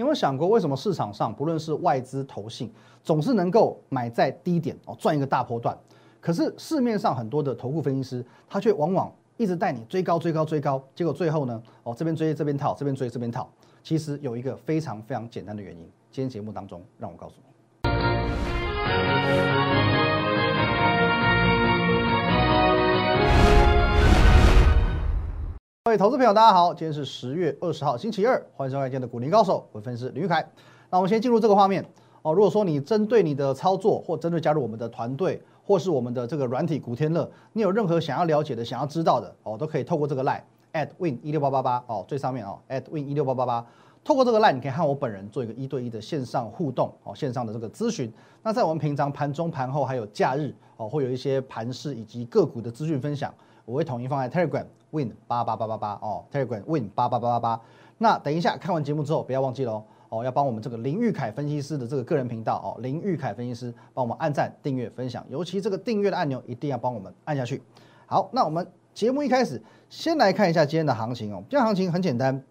有没有想过，为什么市场上不论是外资、投信，总是能够买在低点哦，赚一个大波段？可是市面上很多的投顾分析师，他却往往一直带你追高、追高、追高，结果最后呢，哦这边追这边套，这边追这边套。其实有一个非常非常简单的原因，今天节目当中让我告诉你。各位投资朋友，大家好，今天是十月二十号，星期二，欢迎收看今天的股林高手，我分析师林玉凯。那我们先进入这个画面哦。如果说你针对你的操作，或针对加入我们的团队，或是我们的这个软体古天乐，你有任何想要了解的、想要知道的哦，都可以透过这个 line at win 一六八八八哦，最上面哦 at win 一六八八八，透过这个 line 你可以和我本人做一个一对一的线上互动哦，线上的这个咨询。那在我们平常盘中、盘后还有假日哦，会有一些盘势以及个股的资讯分享，我会统一放在 Telegram。Win 八八八八八哦，Telegram Win 八八八八八。那等一下看完节目之后，不要忘记喽哦，要帮我们这个林玉凯分析师的这个个人频道哦，林玉凯分析师帮我们按赞、订阅、分享，尤其这个订阅的按钮一定要帮我们按下去。好，那我们节目一开始先来看一下今天的行情哦。今天行情很简单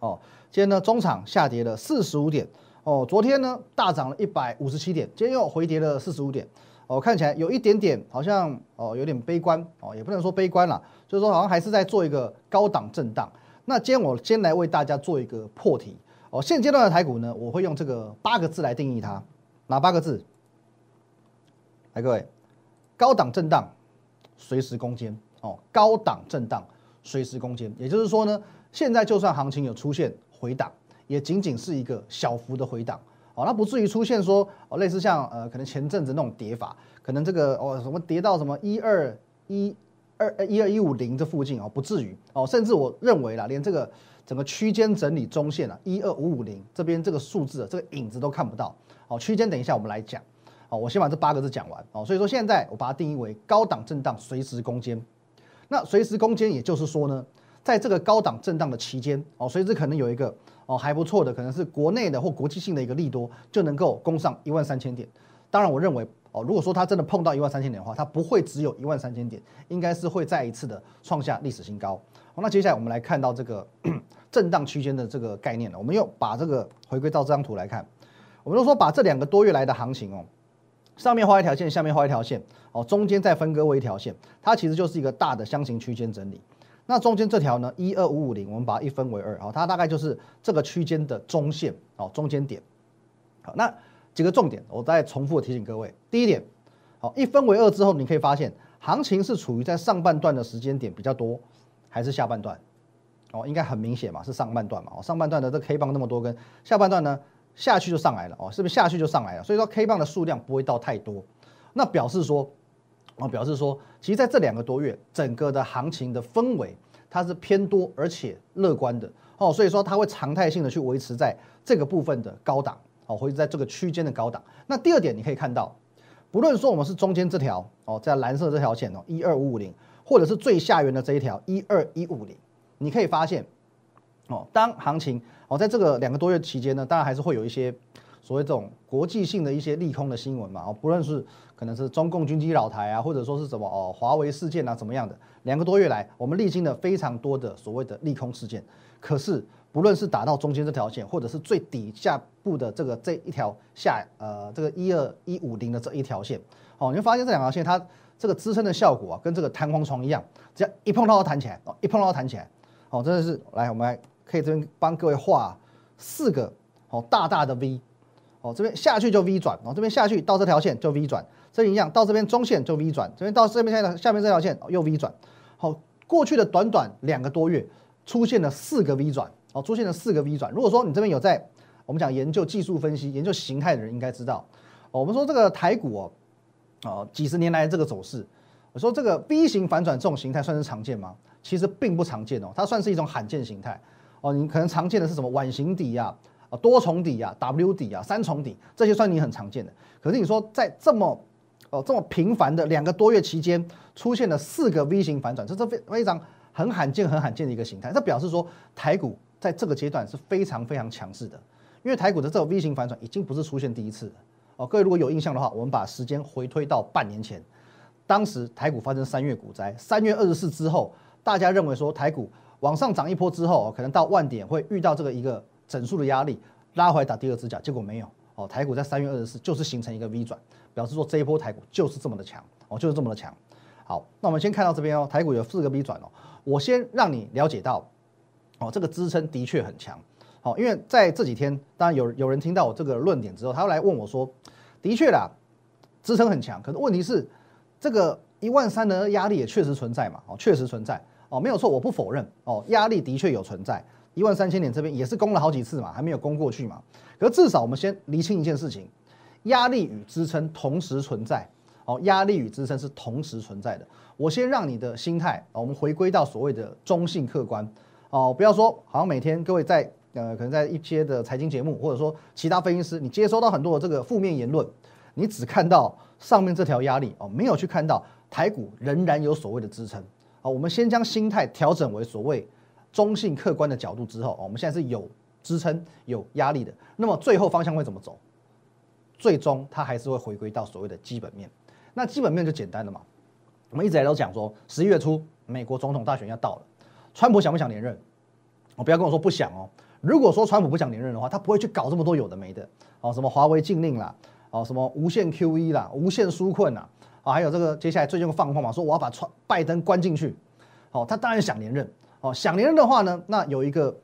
哦，今天呢中场下跌了四十五点哦，昨天呢大涨了一百五十七点，今天又回跌了四十五点。哦，看起来有一点点好像哦，有点悲观哦，也不能说悲观了，就是说好像还是在做一个高档震荡。那今天我先来为大家做一个破题哦。现阶段的台股呢，我会用这个八个字来定义它，哪八个字？来，各位，高档震荡，随时攻坚哦。高档震荡，随时攻坚，也就是说呢，现在就算行情有出现回档，也仅仅是一个小幅的回档。哦，那不至于出现说哦，类似像呃，可能前阵子那种跌法，可能这个哦什么跌到什么一二一二呃一二一五零这附近哦，不至于哦，甚至我认为啦，连这个整个区间整理中线啊一二五五零这边这个数字啊这个影子都看不到哦，区间等一下我们来讲哦，我先把这八个字讲完哦，所以说现在我把它定义为高档震荡，随时攻坚。那随时攻坚，也就是说呢，在这个高档震荡的期间哦，随时可能有一个。哦，还不错的，可能是国内的或国际性的一个利多，就能够攻上一万三千点。当然，我认为哦，如果说它真的碰到一万三千点的话，它不会只有一万三千点，应该是会再一次的创下历史新高。好，那接下来我们来看到这个 震荡区间的这个概念了。我们又把这个回归到这张图来看，我们都说把这两个多月来的行情哦，上面画一条线，下面画一条线，哦，中间再分割为一条线，它其实就是一个大的箱型区间整理。那中间这条呢，一二五五零，我们把它一分为二，好，它大概就是这个区间的中线，哦，中间点。好，那几个重点，我再重复提醒各位。第一点，好，一分为二之后，你可以发现行情是处于在上半段的时间点比较多，还是下半段？哦，应该很明显嘛，是上半段嘛。哦，上半段的这 K 棒那么多根，下半段呢下去就上来了，哦，是不是下去就上来了？所以说 K 棒的数量不会到太多，那表示说。我表示说，其实在这两个多月，整个的行情的氛围它是偏多而且乐观的哦，所以说它会常态性的去维持在这个部分的高档哦，或者在这个区间的高档。那第二点，你可以看到，不论说我们是中间这条哦，在蓝色这条线哦，一二五五零，或者是最下缘的这一条一二一五零，你可以发现哦，当行情哦在这个两个多月期间呢，当然还是会有一些。所谓这种国际性的一些利空的新闻嘛，哦，不论是可能是中共军机扰台啊，或者说是什么哦，华为事件啊，怎么样的，两个多月来，我们历经了非常多的所谓的利空事件。可是，不论是打到中间这条线，或者是最底下部的这个这一条下，呃，这个一二一五零的这一条线，哦，你会发现这两条线它这个支撑的效果啊，跟这个弹簧床一样，只要一碰到它弹起来，哦，一碰到它弹起来，哦，真的是来，我们来可以这边帮各位画四个哦大大的 V。哦，这边下去就 V 转，哦，这边下去到这条线就 V 转，这一样到这边中线就 V 转，这边到这边下下面这条线又 V 转。好，过去的短短两个多月出现了四个 V 转，哦，出现了四个 V 转。如果说你这边有在我们讲研究技术分析、研究形态的人，应该知道，我们说这个台股哦，哦，几十年来这个走势，我说这个 V 型反转这种形态算是常见吗？其实并不常见哦，它算是一种罕见形态。哦，你可能常见的是什么碗形底呀多重底啊，W 底啊，三重底，这些算你很常见的。可是你说在这么哦这么频繁的两个多月期间，出现了四个 V 型反转，这是非非常很罕见、很罕见的一个形态。这表示说台股在这个阶段是非常非常强势的，因为台股的这个 V 型反转已经不是出现第一次了。哦，各位如果有印象的话，我们把时间回推到半年前，当时台股发生三月股灾，三月二十四之后，大家认为说台股往上涨一波之后，可能到万点会遇到这个一个。整数的压力拉回来打第二支脚，结果没有哦。台股在三月二十四就是形成一个 V 转，表示说这一波台股就是这么的强哦，就是这么的强。好，那我们先看到这边哦，台股有四个 V 转哦。我先让你了解到哦，这个支撑的确很强。好，因为在这几天，当然有有人听到我这个论点之后，他又来问我说，的确啦，支撑很强，可是问题是这个一万三的压力也确实存在嘛？哦，确实存在哦，没有错，我不否认哦，压力的确有存在。一万三千点这边也是攻了好几次嘛，还没有攻过去嘛。可是至少我们先厘清一件事情，压力与支撑同时存在。哦，压力与支撑是同时存在的。我先让你的心态，我们回归到所谓的中性客观。哦，不要说好像每天各位在呃，可能在一些的财经节目，或者说其他分析师，你接收到很多的这个负面言论，你只看到上面这条压力哦，没有去看到台股仍然有所谓的支撑。哦，我们先将心态调整为所谓。中性客观的角度之后，我们现在是有支撑、有压力的。那么最后方向会怎么走？最终它还是会回归到所谓的基本面。那基本面就简单了嘛。我们一直来都讲说，十一月初美国总统大选要到了，川普想不想连任？我不要跟我说不想哦。如果说川普不想连任的话，他不会去搞这么多有的没的哦，什么华为禁令啦，哦，什么无限 QE 啦，无限纾困啦，啊，还有这个接下来最近放话嘛，说我要把川拜登关进去。哦，他当然想连任。哦，想连任的话呢，那有一个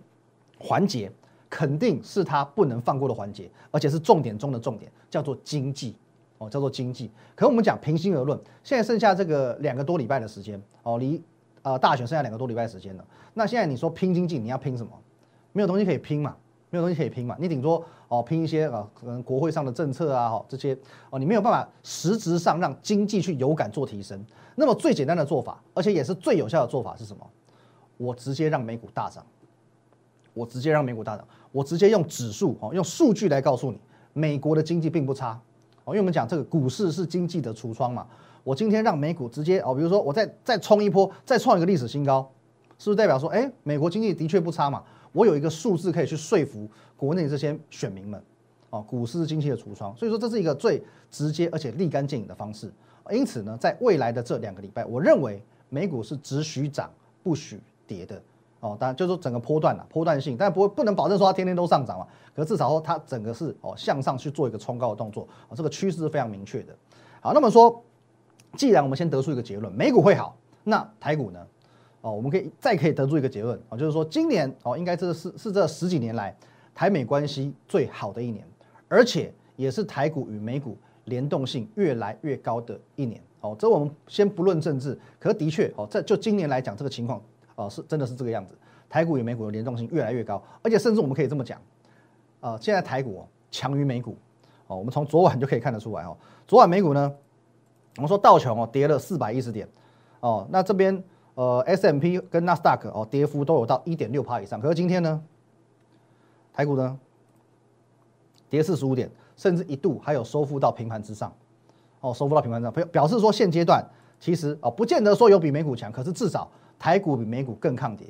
环节肯定是他不能放过的环节，而且是重点中的重点，叫做经济。哦，叫做经济。可我们讲平心而论，现在剩下这个两个多礼拜的时间，哦，离呃大选剩下两个多礼拜时间了。那现在你说拼经济，你要拼什么？没有东西可以拼嘛，没有东西可以拼嘛。你顶多哦拼一些啊，可能国会上的政策啊，哈这些哦，你没有办法实质上让经济去有感做提升。那么最简单的做法，而且也是最有效的做法是什么？我直接让美股大涨，我直接让美股大涨，我直接用指数哦，用数据来告诉你，美国的经济并不差哦，因为我们讲这个股市是经济的橱窗嘛。我今天让美股直接哦，比如说我再再冲一波，再创一个历史新高，是不是代表说，哎，美国经济的确不差嘛？我有一个数字可以去说服国内这些选民们哦，股市是经济的橱窗，所以说这是一个最直接而且立竿见影的方式。因此呢，在未来的这两个礼拜，我认为美股是只许涨不许。跌的哦，当然就是说整个波段了，波段性，但不不能保证说它天天都上涨嘛。可至少说它整个是哦向上去做一个冲高的动作，哦，这个趋势是非常明确的。好，那么说，既然我们先得出一个结论，美股会好，那台股呢？哦，我们可以再可以得出一个结论哦，就是说今年哦，应该这是是这十几年来台美关系最好的一年，而且也是台股与美股联动性越来越高的一年。哦，这我们先不论政治，可是的确哦，在就今年来讲这个情况。哦，是真的是这个样子，台股与美股的联动性越来越高，而且甚至我们可以这么讲，呃，现在台股强于美股，哦，我们从昨晚就可以看得出来哦，昨晚美股呢，我们说道琼哦跌了四百一十点，哦，那这边呃 S M P 跟纳斯达克哦跌幅都有到一点六帕以上，可是今天呢，台股呢跌四十五点，甚至一度还有收复到平盘之上，哦，收复到平盘上，表表示说现阶段其实哦不见得说有比美股强，可是至少。台股比美股更抗跌，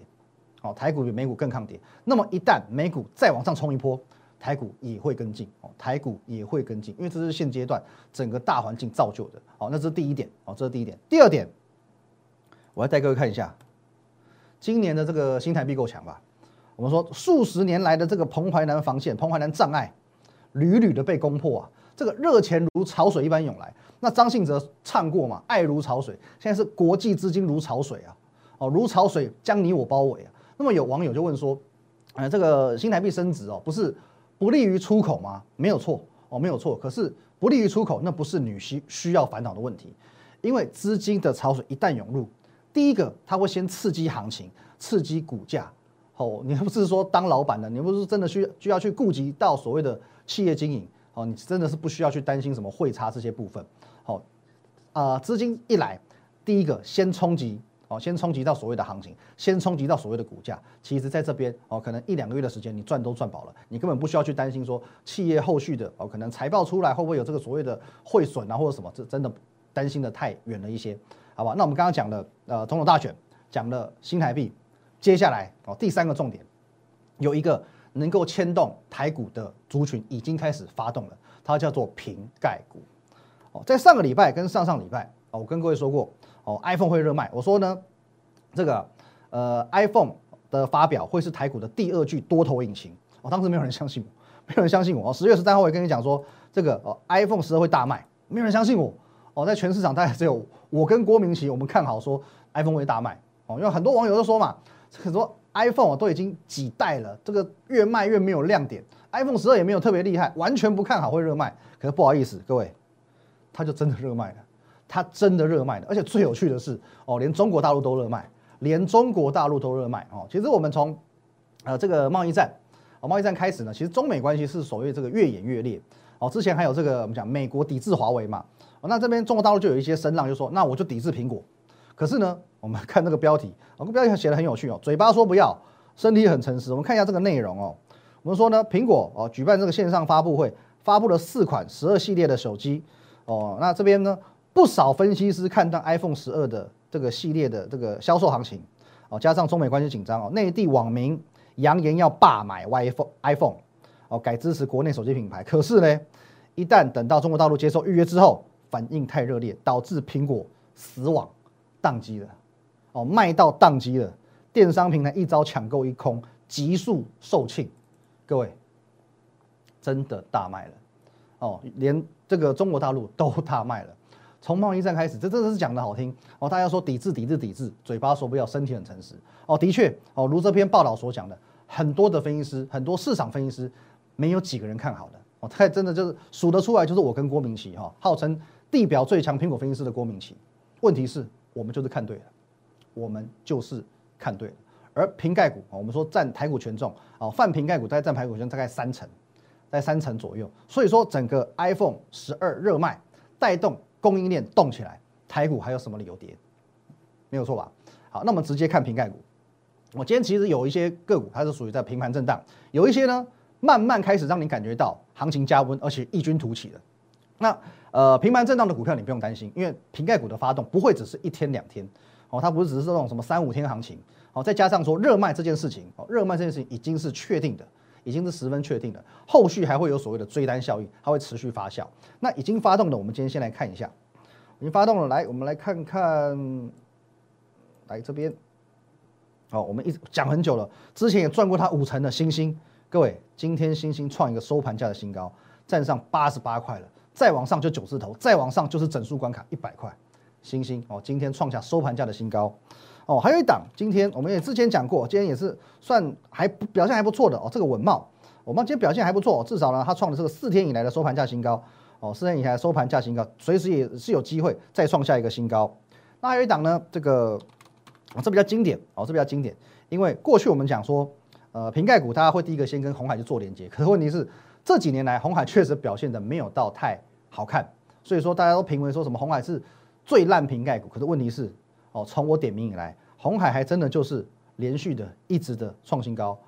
哦，台股比美股更抗跌。那么一旦美股再往上冲一波，台股也会跟进，哦，台股也会跟进，因为这是现阶段整个大环境造就的，哦，那这是第一点，哦，这是第一点。第二点，我要带各位看一下，今年的这个新台币够强吧？我们说数十年来的这个彭淮南防线、彭淮南障碍，屡屡的被攻破啊，这个热钱如潮水一般涌来。那张信哲唱过嘛，爱如潮水，现在是国际资金如潮水啊。哦，如潮水将你我包围啊！那么有网友就问说，呃，这个新台币升值哦，不是不利于出口吗？没有错哦，没有错。可是不利于出口，那不是你需需要烦恼的问题，因为资金的潮水一旦涌入，第一个它会先刺激行情，刺激股价。哦，你不是说当老板的，你不是真的需需要去顾及到所谓的企业经营哦，你真的是不需要去担心什么汇差这些部分。好，啊，资金一来，第一个先冲击。哦，先冲击到所谓的行情，先冲击到所谓的股价。其实，在这边哦，可能一两个月的时间，你赚都赚饱了，你根本不需要去担心说企业后续的哦，可能财报出来会不会有这个所谓的汇损啊，或者什么，这真的担心的太远了一些，好吧？那我们刚刚讲了呃，总统大选，讲了新台币，接下来哦，第三个重点，有一个能够牵动台股的族群已经开始发动了，它叫做瓶盖股。哦，在上个礼拜跟上上礼拜哦，我跟各位说过。哦，iPhone 会热卖。我说呢，这个呃，iPhone 的发表会是台股的第二具多头引擎。哦，当时没有人相信我，没有人相信我。哦，十月十三号我也跟你讲说，这个哦 iPhone 十二会大卖，没有人相信我。哦，在全市场大概只有我跟郭明奇，我们看好说 iPhone 会大卖。哦，因为很多网友都说嘛，很多 iPhone 都已经几代了，这个越卖越没有亮点，iPhone 十二也没有特别厉害，完全不看好会热卖。可是不好意思，各位，它就真的热卖了，它真的热卖的。而且最有趣的是，哦，连中国大陆都热卖，连中国大陆都热卖。哦，其实我们从呃这个贸易战，哦贸易战开始呢，其实中美关系是所谓这个越演越烈。哦，之前还有这个我们讲美国抵制华为嘛，哦那这边中国大陆就有一些声浪，就说那我就抵制苹果。可是呢，我们看那个标题，哦，标题写的很有趣哦，嘴巴说不要，身体很诚实。我们看一下这个内容哦，我们说呢，苹果哦举办这个线上发布会，发布了四款十二系列的手机哦，那这边呢不少分析师看到 iPhone 十二的这个系列的这个销售行情哦，加上中美关系紧张哦，内地网民扬言要罢买 iPhone iPhone 哦，改支持国内手机品牌。可是呢，一旦等到中国大陆接受预约之后，反应太热烈，导致苹果死网。宕机了，哦，卖到宕机了，电商平台一招抢购一空，急速售罄，各位，真的大卖了，哦，连这个中国大陆都大卖了。从贸易战开始，这真的是讲的好听哦，大家说抵制抵制抵制，嘴巴说不要，身体很诚实哦，的确哦，如这篇报道所讲的，很多的分析师，很多市场分析师，没有几个人看好的哦，他真的就是数得出来，就是我跟郭明奇哈，号称地表最强苹果分析师的郭明奇，问题是。我们就是看对了，我们就是看对了。而瓶盖股啊，我们说占台股权重啊，泛瓶盖股大概占台股权大概三成，在三成左右。所以说整个 iPhone 十二热卖，带动供应链动起来，台股还有什么理由跌？没有错吧？好，那我们直接看瓶盖股。我今天其实有一些个股，它是属于在平盘震荡，有一些呢慢慢开始让你感觉到行情加温，而且异军突起的。那呃，平盘震荡的股票你不用担心，因为瓶盖股的发动不会只是一天两天，哦，它不是只是这种什么三五天行情，哦，再加上说热卖这件事情，哦，热卖这件事情已经是确定的，已经是十分确定的，后续还会有所谓的追单效应，它会持续发酵。那已经发动的，我们今天先来看一下，已经发动了，来，我们来看看，来这边，哦，我们一直讲很久了，之前也赚过它五成的星星，各位，今天星星创一个收盘价的新高，站上八十八块了。再往上就九字头，再往上就是整数关卡一百块，星星哦，今天创下收盘价的新高哦。还有一档，今天我们也之前讲过，今天也是算还表现还不错的哦。这个稳茂，我们今天表现还不错，至少呢，它创了这个四天以来的收盘价新高哦，四天以来收盘价新高，随时也是有机会再创下一个新高。那还有一档呢，这个这比较经典哦，这比较经典，因为过去我们讲说，呃，瓶盖股大家会第一个先跟红海去做连接，可是问题是。这几年来，红海确实表现的没有到太好看，所以说大家都评为说什么红海是最烂瓶盖股。可是问题是，哦，从我点名以来，红海还真的就是连续的一直的创新高。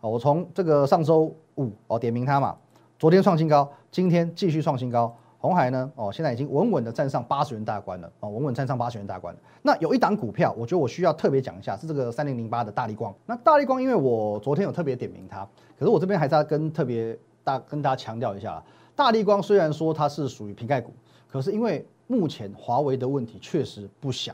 哦，我从这个上周五哦点名它嘛，昨天创新高，今天继续创新高。红海呢，哦，现在已经稳稳的站上八十元大关了，哦，稳稳站上八十元大关。那有一档股票，我觉得我需要特别讲一下，是这个三零零八的大力光。那大力光，因为我昨天有特别点名它，可是我这边还是要跟特别。大跟大家强调一下，大力光虽然说它是属于瓶盖股，可是因为目前华为的问题确实不小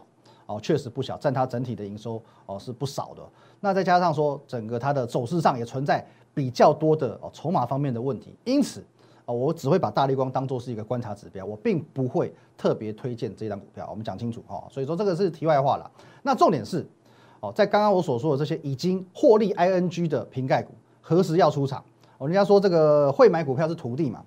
哦，确实不小，占它整体的营收哦是不少的。那再加上说整个它的走势上也存在比较多的哦筹码方面的问题，因此哦我只会把大力光当做是一个观察指标，我并不会特别推荐这张股票。我们讲清楚哈，所以说这个是题外话了。那重点是哦，在刚刚我所说的这些已经获利 ING 的瓶盖股，何时要出场？哦，人家说这个会买股票是徒弟嘛，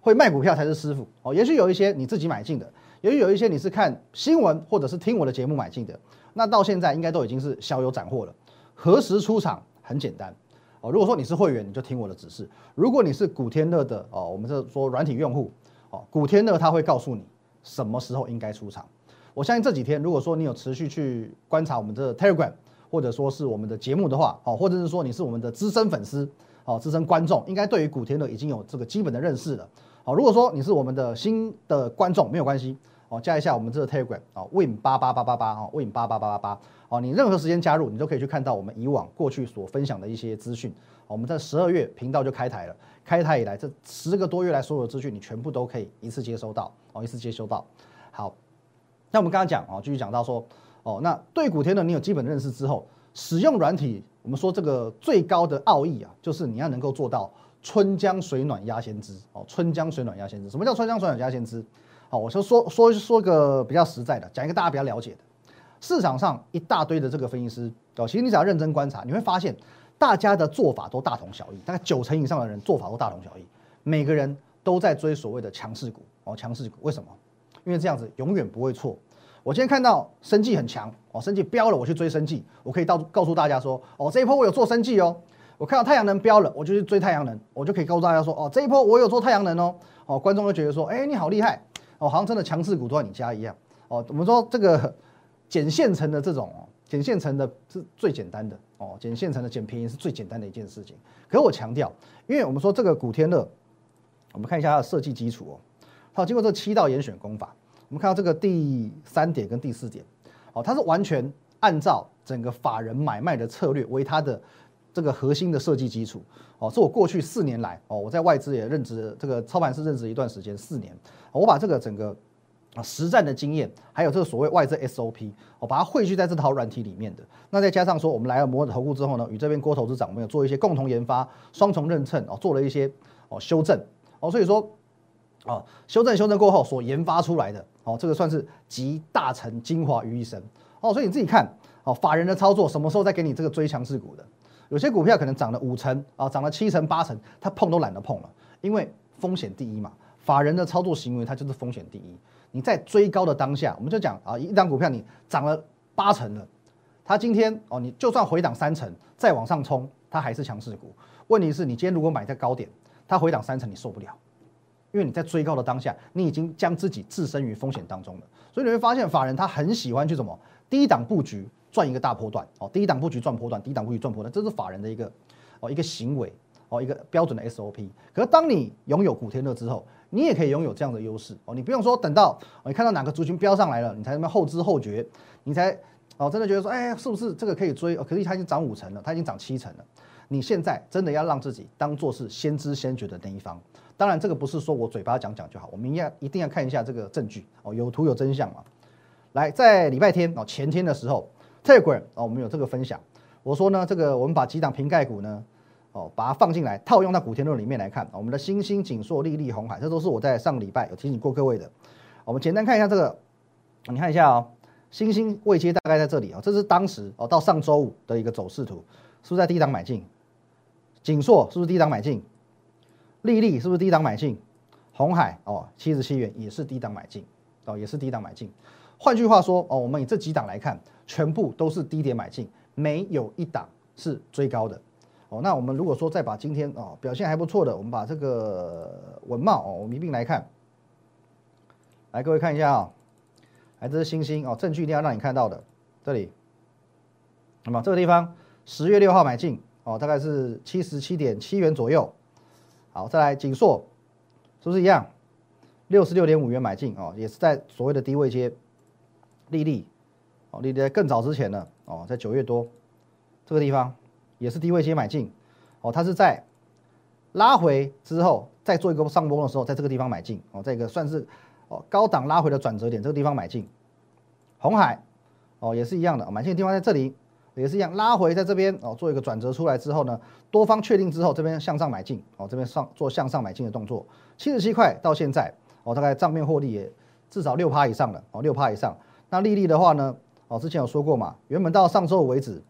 会卖股票才是师傅。哦，也许有一些你自己买进的，也许有一些你是看新闻或者是听我的节目买进的，那到现在应该都已经是小有斩获了。何时出场很简单哦，如果说你是会员，你就听我的指示；如果你是古天乐的哦，我们这说软体用户哦，古天乐他会告诉你什么时候应该出场。我相信这几天，如果说你有持续去观察我们的 Telegram 或者说是我们的节目的话，哦，或者是说你是我们的资深粉丝。哦，资深观众应该对于古天乐已经有这个基本的认识了。好，如果说你是我们的新的观众，没有关系，哦，加一下我们这个 Telegram 哦，Win 八八八八八哦，Win 八八八八八哦，你任何时间加入，你都可以去看到我们以往过去所分享的一些资讯。我们在十二月频道就开台了，开台以来这十个多月来所有的资讯，你全部都可以一次接收到，哦，一次接收到。好，那我们刚刚讲哦，继续讲到说，哦，那对古天乐你有基本认识之后，使用软体，我们说这个最高的奥义啊，就是你要能够做到春江水暖鸭先知哦。春江水暖鸭先知，什么叫春江水暖鸭先知？我就说说说个比较实在的，讲一个大家比较了解的。市场上一大堆的这个分析师哦，其实你只要认真观察，你会发现大家的做法都大同小异，大概九成以上的人做法都大同小异，每个人都在追所谓的强势股哦，强势股为什么？因为这样子永远不会错。我今天看到生计很强哦，生计飙了，我去追生计，我可以到告诉大家说，哦，这一波我有做生计哦。我看到太阳能飙了，我就去追太阳能，我就可以告诉大家说，哦，这一波我有做太阳能哦。哦，观众会觉得说，哎，你好厉害哦，好像真的强势股都在你家一样哦。我们说这个捡现成的这种，捡现成的是最简单的哦，捡现成的捡便宜是最简单的一件事情。可我强调，因为我们说这个古天乐，我们看一下它的设计基础哦，好，经过这七道严选功法。我们看到这个第三点跟第四点，哦，它是完全按照整个法人买卖的策略为它的这个核心的设计基础，哦，是我过去四年来，哦，我在外资也任职，这个操盘师任职一段时间，四年，我把这个整个实战的经验，还有这个所谓外资 SOP，我把它汇聚在这套软体里面的，那再加上说我们来了摩尔投顾之后呢，与这边郭投资长我们有做一些共同研发，双重认证，哦，做了一些哦修正，哦，所以说。哦，修正修正过后所研发出来的，哦，这个算是集大成精华于一身，哦，所以你自己看，哦，法人的操作什么时候再给你这个追强势股的？有些股票可能涨了五成，啊，涨了七成八成，他碰都懒得碰了，因为风险第一嘛。法人的操作行为它就是风险第一。你在追高的当下，我们就讲啊，一张股票你涨了八成了，它今天哦，你就算回档三成再往上冲，它还是强势股。问题是你今天如果买在高点，它回档三成你受不了。因为你在追高的当下，你已经将自己置身于风险当中了，所以你会发现法人他很喜欢去什么低档布局赚一个大波段哦，低档布局赚波段，低档布局赚波段，这是法人的一个哦一个行为哦一个标准的 SOP。可是当你拥有古天乐之后，你也可以拥有这样的优势哦，你不用说等到你看到哪个族群飙上来了，你才那么后知后觉，你才哦真的觉得说，哎，是不是这个可以追？可是它已经涨五成了，它已经涨七成了，你现在真的要让自己当做是先知先觉的那一方。当然，这个不是说我嘴巴讲讲就好，我们要一定要看一下这个证据哦，有图有真相嘛。来，在礼拜天哦前天的时候，Telegram 哦我们有这个分享，我说呢，这个我们把几档瓶盖股呢哦把它放进来，套用到古天乐里面来看，我们的星星、锦硕、丽丽、红海，这都是我在上个礼拜有提醒过各位的。我们简单看一下这个，你看一下哦，星星未接大概在这里哦，这是当时哦到上周五的一个走势图，是不是在低档买进？锦硕是不是低档买进？利利是不是低档买进？红海哦，七十七元也是低档买进哦，也是低档买进。换句话说哦，我们以这几档来看，全部都是低点买进，没有一档是追高的哦。那我们如果说再把今天哦表现还不错的，我们把这个文茂哦，我们一并来看。来，各位看一下啊，来这是星星哦，证据一定要让你看到的，这里。那么这个地方十月六号买进哦，大概是七十七点七元左右。好，再来锦硕，是不是一样？六十六点五元买进哦，也是在所谓的低位接。利利，哦，利利更早之前呢，哦，在九月多这个地方也是低位接买进，哦，它是在拉回之后再做一个上攻的时候，在这个地方买进，哦，这个算是哦高档拉回的转折点，这个地方买进。红海，哦，也是一样的，买进的地方在这里。也是一样，拉回在这边哦，做一个转折出来之后呢，多方确定之后，这边向上买进哦，这边上做向上买进的动作，七十七块到现在哦，大概账面获利也至少六趴以上了哦，六趴以上。那利率的话呢，哦，之前有说过嘛，原本到上周五为止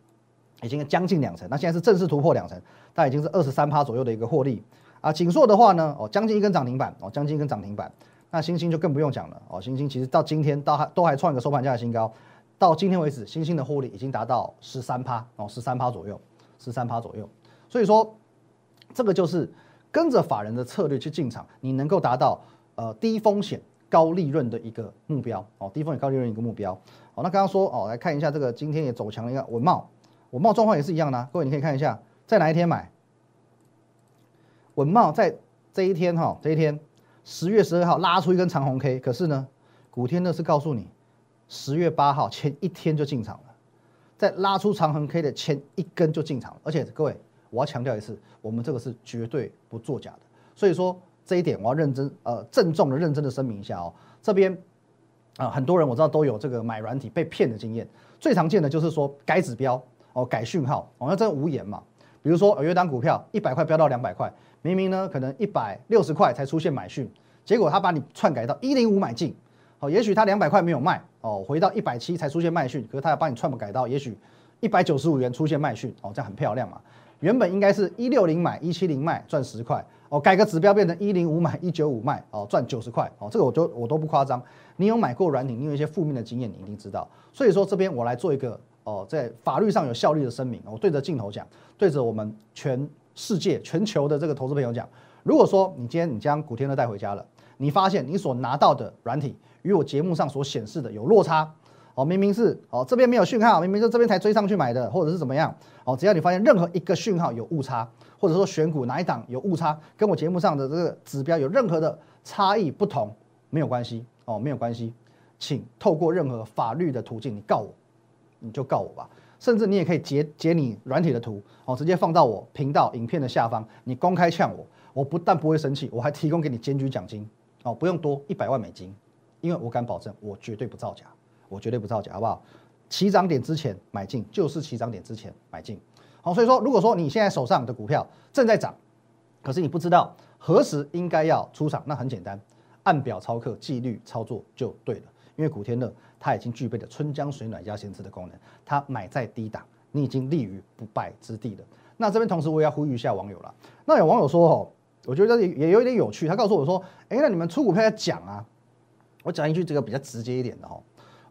已经将近两成，那现在是正式突破两成，它已经是二十三趴左右的一个获利啊。锦硕的话呢，哦，将近一根涨停板哦，将近一根涨停板。那星星就更不用讲了哦，星星其实到今天到还都还创一个收盘价的新高。到今天为止，新兴的获利已经达到十三趴哦，十三趴左右，十三趴左右。所以说，这个就是跟着法人的策略去进场，你能够达到呃低风险高利润的一个目标哦，低风险高利润一个目标。好，那刚刚说哦，来看一下这个今天也走强了一个文茂，文茂状况也是一样的。各位你可以看一下，在哪一天买？文茂在这一天哈，这一天十月十二号拉出一根长红 K，可是呢，古天乐是告诉你。十月八号前一天就进场了，在拉出长横 K 的前一根就进场了，而且各位，我要强调一次，我们这个是绝对不作假的。所以说这一点我要认真呃郑重的认真的声明一下哦。这边啊很多人我知道都有这个买软体被骗的经验，最常见的就是说改指标哦改讯号哦，那真无言嘛。比如说有一档股票一百块飙到两百块，明明呢可能一百六十块才出现买讯，结果他把你篡改到一零五买进，哦，也许他两百块没有卖哦，回到一百七才出现卖讯，可是他要帮你篡改到也许一百九十五元出现卖讯，哦，这样很漂亮嘛。原本应该是一六零买一七零卖赚十块，哦，改个指标变成一零五买一九五卖，哦，赚九十块，哦，这个我就我都不夸张。你有买过软体，你有一些负面的经验，你一定知道。所以说这边我来做一个哦，在法律上有效力的声明，我对着镜头讲，对着我们全世界、全球的这个投资朋友讲，如果说你今天你将古天乐带回家了，你发现你所拿到的软体与我节目上所显示的有落差。哦，明明是哦，这边没有讯号，明明是这边才追上去买的，或者是怎么样？哦，只要你发现任何一个讯号有误差，或者说选股哪一档有误差，跟我节目上的这个指标有任何的差异不同，没有关系哦，没有关系，请透过任何法律的途径，你告我，你就告我吧，甚至你也可以截截你软体的图哦，直接放到我频道影片的下方，你公开呛我，我不但不会生气，我还提供给你检举奖金哦，不用多一百万美金，因为我敢保证，我绝对不造假。我绝对不造假，好不好？起涨点之前买进就是起涨点之前买进，好，所以说如果说你现在手上的股票正在涨，可是你不知道何时应该要出场，那很简单，按表操课，纪律操作就对了。因为古天乐他已经具备了春江水暖鸭先知的功能，他买在低档，你已经立于不败之地了。那这边同时我也要呼吁一下网友了。那有网友说哦，我觉得也也有一点有趣，他告诉我说，哎，那你们出股票要讲啊，我讲一句这个比较直接一点的哈。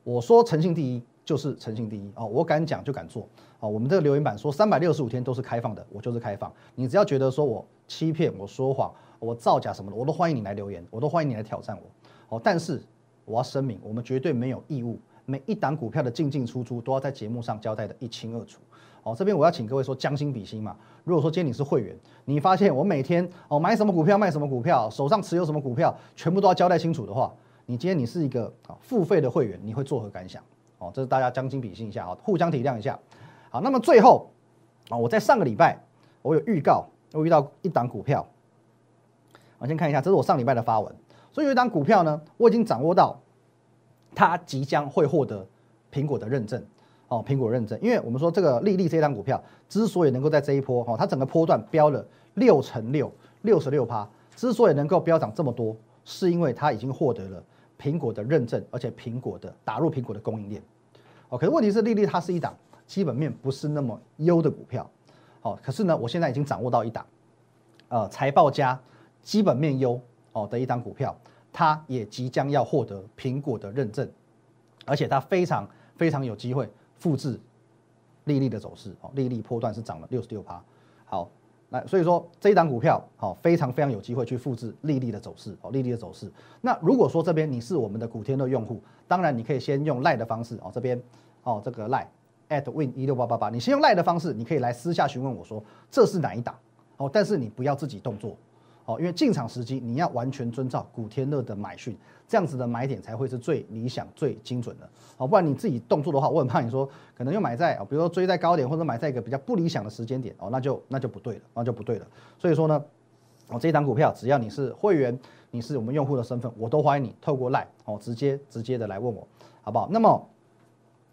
我说诚信第一就是诚信第一哦，我敢讲就敢做哦。我们这个留言板说三百六十五天都是开放的，我就是开放。你只要觉得说我欺骗、我说谎、我造假什么的，我都欢迎你来留言，我都欢迎你来挑战我哦。但是我要声明，我们绝对没有义务每一档股票的进进出出都要在节目上交代的一清二楚哦。这边我要请各位说将心比心嘛。如果说今天你是会员，你发现我每天哦买什么股票卖什么股票，手上持有什么股票，全部都要交代清楚的话。你今天你是一个啊付费的会员，你会作何感想？哦，这是大家将心比心一下啊，互相体谅一下。好，那么最后啊，我在上个礼拜我有预告，我遇到一档股票，我先看一下，这是我上礼拜的发文。所以有一档股票呢，我已经掌握到它即将会获得苹果的认证哦，苹果认证。因为我们说这个丽丽这一档股票之所以能够在这一波哦，它整个波段飙了六乘六，六十六趴，之所以能够飙涨这么多，是因为它已经获得了。苹果的认证，而且苹果的打入苹果的供应链，哦，可是问题是，丽丽它是一档基本面不是那么优的股票，哦，可是呢，我现在已经掌握到一档，呃，财报加基本面优哦的一档股票，它也即将要获得苹果的认证，而且它非常非常有机会复制丽丽的走势，哦，丽丽波段是涨了六十六趴，好。那所以说这一档股票好，非常非常有机会去复制利率的走势哦，利率的走势。那如果说这边你是我们的古天乐用户，当然你可以先用赖的方式哦，这边哦这个赖 at win 一六八八八，你先用赖的方式，你可以来私下询问我说这是哪一档哦，但是你不要自己动作。哦，因为进场时机你要完全遵照古天乐的买讯，这样子的买点才会是最理想、最精准的。哦，不然你自己动作的话，我很怕你说可能又买在啊，比如说追在高点，或者买在一个比较不理想的时间点，哦，那就那就不对了，那就不对了。所以说呢，哦，这一档股票只要你是会员，你是我们用户的身份，我都欢迎你透过赖哦，直接直接的来问我，好不好？那么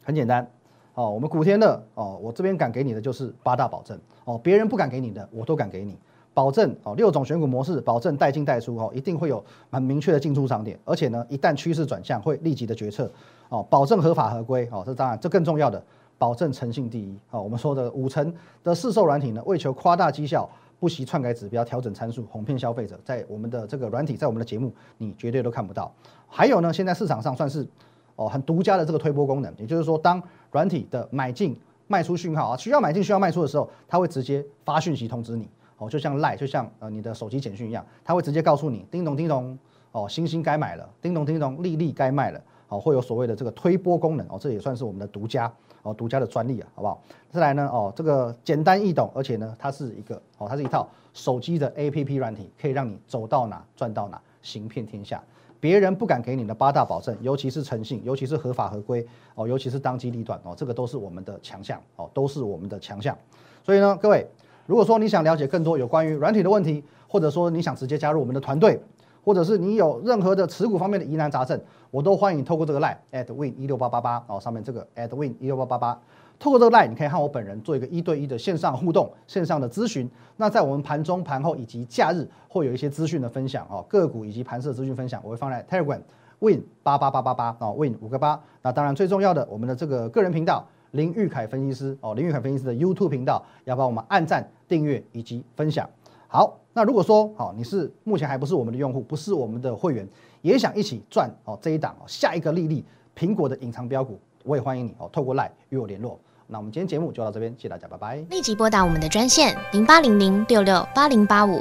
很简单，哦，我们古天乐哦，我这边敢给你的就是八大保证哦，别人不敢给你的，我都敢给你。保证哦，六种选股模式，保证带进带出哦，一定会有很明确的进出场点，而且呢，一旦趋势转向，会立即的决策哦，保证合法合规哦，这当然这更重要的，保证诚信第一哦。我们说的五成的市售软体呢，为求夸大绩效，不惜篡改指标、调整参数，哄骗消费者，在我们的这个软体，在我们的节目，你绝对都看不到。还有呢，现在市场上算是哦很独家的这个推波功能，也就是说，当软体的买进卖出讯号啊，需要买进需要卖出的时候，它会直接发讯息通知你。哦，就像赖，就像呃你的手机简讯一样，它会直接告诉你，叮咚叮咚，哦，星星该买了，叮咚叮咚，丽丽该卖了，哦，会有所谓的这个推波功能，哦，这也算是我们的独家，哦，独家的专利啊，好不好？再来呢，哦，这个简单易懂，而且呢，它是一个，哦，它是一套手机的 APP 软体，可以让你走到哪赚到哪，行遍天下，别人不敢给你的八大保证，尤其是诚信，尤其是合法合规，哦，尤其是当机立断，哦，这个都是我们的强项，哦，都是我们的强项，所以呢，各位。如果说你想了解更多有关于软体的问题，或者说你想直接加入我们的团队，或者是你有任何的持股方面的疑难杂症，我都欢迎透过这个 line at win 一六八八八哦，上面这个 at win 一六八八八，透过这个 line，你可以和我本人做一个一对一的线上互动、线上的咨询。那在我们盘中、盘后以及假日会有一些资讯的分享哦，个股以及盘势资讯分享，我会放在 Telegram Win 八八八八八哦，Win 五个八。那当然最重要的，我们的这个个人频道林玉凯分析师哦，林玉凯分析师的 YouTube 频道要帮我们按赞、订阅以及分享。好，那如果说好，你是目前还不是我们的用户，不是我们的会员，也想一起赚哦这一档哦下一个利利苹果的隐藏标股，我也欢迎你哦，透过 Line 与我联络。那我们今天节目就到这边，谢谢大家，拜拜。立即拨打我们的专线零八零零六六八零八五